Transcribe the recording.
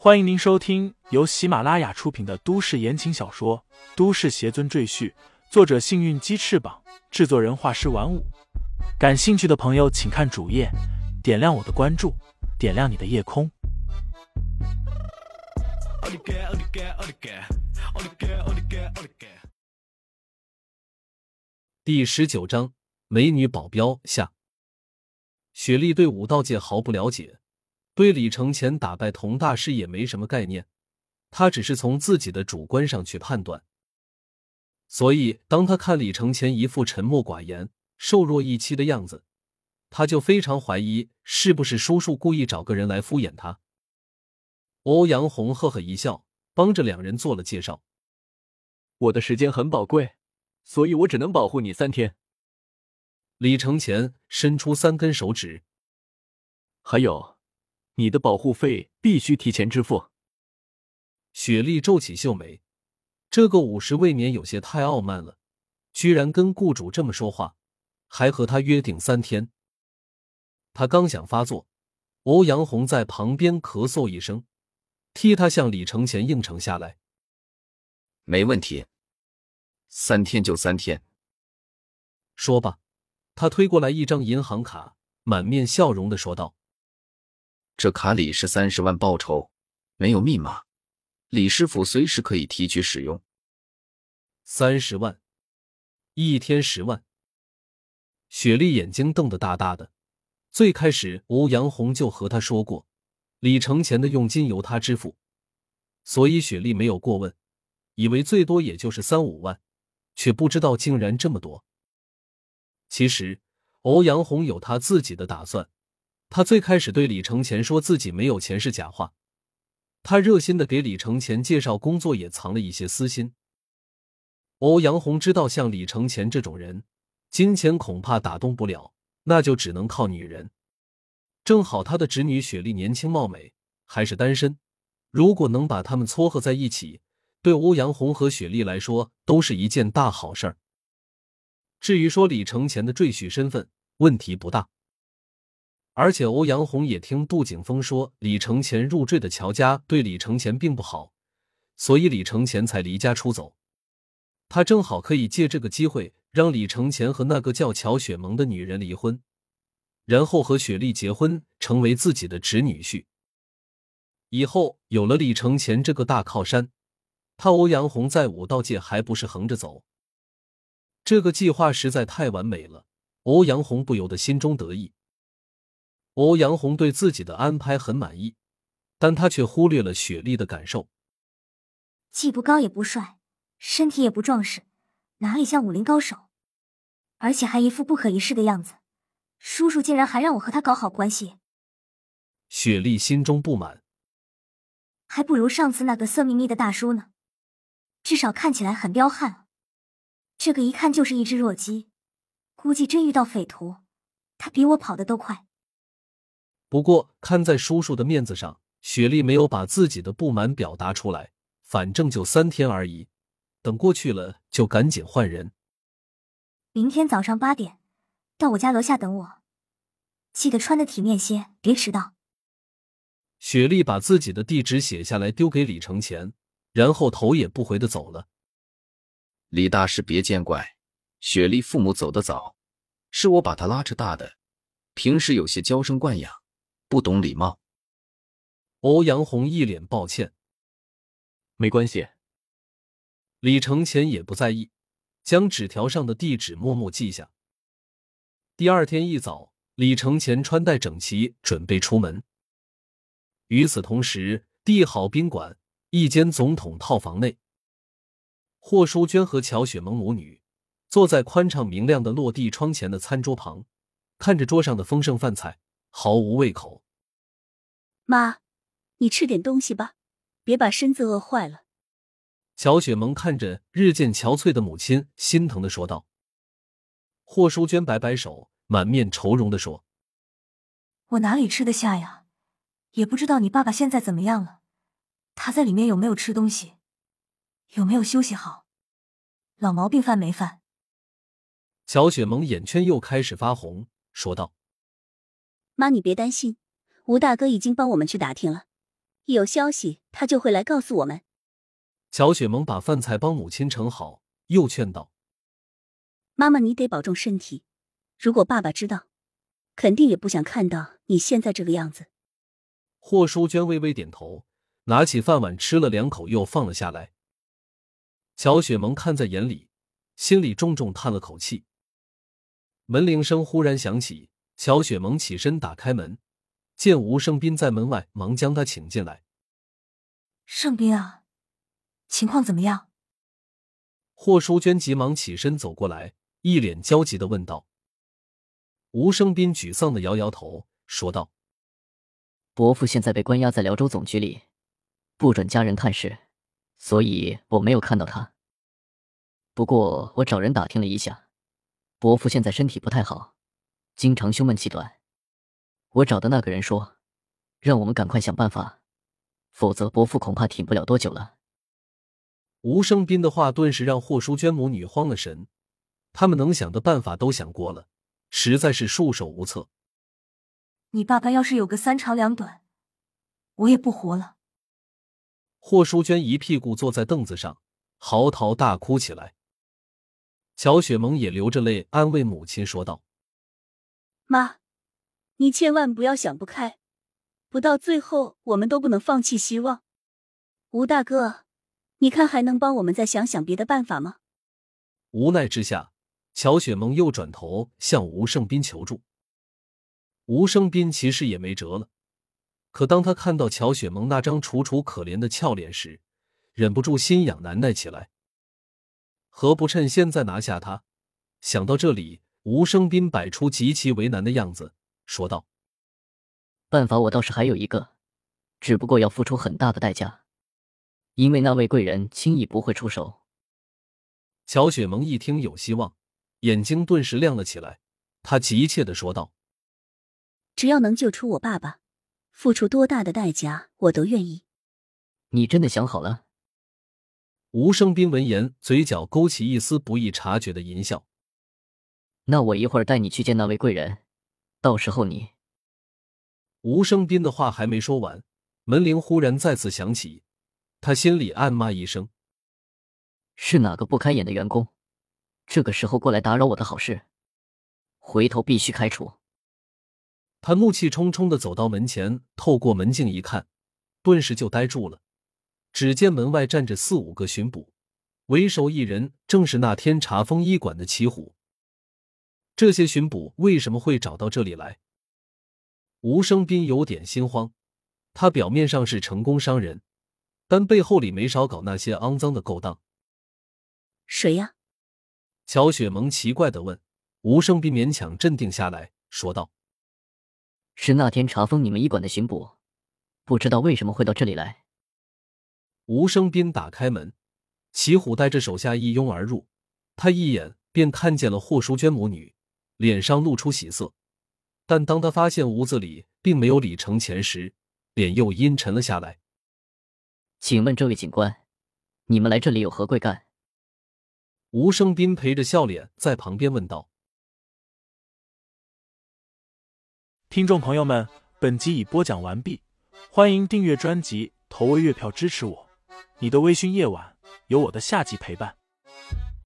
欢迎您收听由喜马拉雅出品的都市言情小说《都市邪尊赘婿》，作者：幸运鸡翅膀，制作人：画师玩五。感兴趣的朋友，请看主页，点亮我的关注，点亮你的夜空。第十九章：美女保镖下。雪莉对武道界毫不了解。对李承前打败佟大师也没什么概念，他只是从自己的主观上去判断。所以，当他看李承前一副沉默寡言、瘦弱一妻的样子，他就非常怀疑是不是叔叔故意找个人来敷衍他。欧阳红呵呵一笑，帮着两人做了介绍：“我的时间很宝贵，所以我只能保护你三天。”李承前伸出三根手指，还有。你的保护费必须提前支付。雪莉皱起秀眉，这个五十未免有些太傲慢了，居然跟雇主这么说话，还和他约定三天。他刚想发作，欧阳红在旁边咳嗽一声，替他向李承前应承下来。没问题，三天就三天。说罢，他推过来一张银行卡，满面笑容的说道。这卡里是三十万报酬，没有密码，李师傅随时可以提取使用。三十万，一天十万。雪莉眼睛瞪得大大的。最开始欧阳红就和他说过，李承前的佣金由他支付，所以雪莉没有过问，以为最多也就是三五万，却不知道竟然这么多。其实欧阳红有他自己的打算。他最开始对李承前说自己没有钱是假话，他热心的给李承前介绍工作，也藏了一些私心。欧阳红知道，像李承前这种人，金钱恐怕打动不了，那就只能靠女人。正好他的侄女雪莉年轻貌美，还是单身，如果能把他们撮合在一起，对欧阳红和雪莉来说都是一件大好事儿。至于说李承前的赘婿身份，问题不大。而且欧阳红也听杜景峰说，李承前入赘的乔家对李承前并不好，所以李承前才离家出走。他正好可以借这个机会让李承前和那个叫乔雪萌的女人离婚，然后和雪莉结婚，成为自己的侄女婿。以后有了李承前这个大靠山，他欧阳红在武道界还不是横着走？这个计划实在太完美了，欧阳红不由得心中得意。欧阳红对自己的安排很满意，但他却忽略了雪莉的感受。既不高也不帅，身体也不壮实，哪里像武林高手？而且还一副不可一世的样子，叔叔竟然还让我和他搞好关系。雪莉心中不满，还不如上次那个色眯眯的大叔呢，至少看起来很彪悍。这个一看就是一只弱鸡，估计真遇到匪徒，他比我跑的都快。不过，看在叔叔的面子上，雪莉没有把自己的不满表达出来。反正就三天而已，等过去了就赶紧换人。明天早上八点到我家楼下等我，记得穿的体面些，别迟到。雪莉把自己的地址写下来，丢给李承前，然后头也不回的走了。李大师别见怪，雪莉父母走得早，是我把她拉扯大的，平时有些娇生惯养。不懂礼貌，欧阳红一脸抱歉。没关系，李承前也不在意，将纸条上的地址默默记下。第二天一早，李承前穿戴整齐，准备出门。与此同时，帝豪宾馆一间总统套房内，霍淑娟和乔雪萌母女坐在宽敞明亮的落地窗前的餐桌旁，看着桌上的丰盛饭菜。毫无胃口，妈，你吃点东西吧，别把身子饿坏了。乔雪萌看着日渐憔悴的母亲，心疼的说道。霍淑娟摆摆手，满面愁容的说：“我哪里吃得下呀？也不知道你爸爸现在怎么样了，他在里面有没有吃东西，有没有休息好，老毛病犯没犯？”乔雪萌眼圈又开始发红，说道。妈，你别担心，吴大哥已经帮我们去打听了，一有消息，他就会来告诉我们。乔雪萌把饭菜帮母亲盛好，又劝道：“妈妈，你得保重身体。如果爸爸知道，肯定也不想看到你现在这个样子。”霍淑娟微微点头，拿起饭碗吃了两口，又放了下来。乔雪萌看在眼里，心里重重叹了口气。门铃声忽然响起，乔雪萌起身打开门，见吴胜斌在门外，忙将他请进来。胜斌啊，情况怎么样？霍淑娟急忙起身走过来，一脸焦急的问道。吴胜斌沮丧的摇摇头，说道：“伯父现在被关押在辽州总局里，不准家人探视，所以我没有看到他。不过我找人打听了一下。”伯父现在身体不太好，经常胸闷气短。我找的那个人说，让我们赶快想办法，否则伯父恐怕挺不了多久了。吴生斌的话顿时让霍淑娟母女慌了神，他们能想的办法都想过了，实在是束手无策。你爸爸要是有个三长两短，我也不活了。霍淑娟一屁股坐在凳子上，嚎啕大哭起来。乔雪萌也流着泪安慰母亲说道：“妈，你千万不要想不开，不到最后我们都不能放弃希望。吴大哥，你看还能帮我们再想想别的办法吗？”无奈之下，乔雪萌又转头向吴胜斌求助。吴胜斌其实也没辙了，可当他看到乔雪萌那张楚楚可怜的俏脸时，忍不住心痒难耐起来。何不趁现在拿下他？想到这里，吴生斌摆出极其为难的样子，说道：“办法我倒是还有一个，只不过要付出很大的代价，因为那位贵人轻易不会出手。”乔雪萌一听有希望，眼睛顿时亮了起来，她急切的说道：“只要能救出我爸爸，付出多大的代价我都愿意。”你真的想好了？吴生斌闻言，嘴角勾起一丝不易察觉的淫笑。那我一会儿带你去见那位贵人，到时候你……吴生斌的话还没说完，门铃忽然再次响起，他心里暗骂一声：“是哪个不开眼的员工？这个时候过来打扰我的好事，回头必须开除。”他怒气冲冲的走到门前，透过门镜一看，顿时就呆住了。只见门外站着四五个巡捕，为首一人正是那天查封医馆的齐虎。这些巡捕为什么会找到这里来？吴生斌有点心慌，他表面上是成功商人，但背后里没少搞那些肮脏的勾当。谁呀？乔雪萌奇怪的问。吴生斌勉强镇定下来，说道：“是那天查封你们医馆的巡捕，不知道为什么会到这里来。”吴生斌打开门，齐虎带着手下一拥而入。他一眼便看见了霍淑娟母女，脸上露出喜色。但当他发现屋子里并没有李承前时，脸又阴沉了下来。请问这位警官，你们来这里有何贵干？吴生斌陪着笑脸在旁边问道。听众朋友们，本集已播讲完毕，欢迎订阅专辑，投喂月票支持我。你的微醺夜晚，有我的下集陪伴。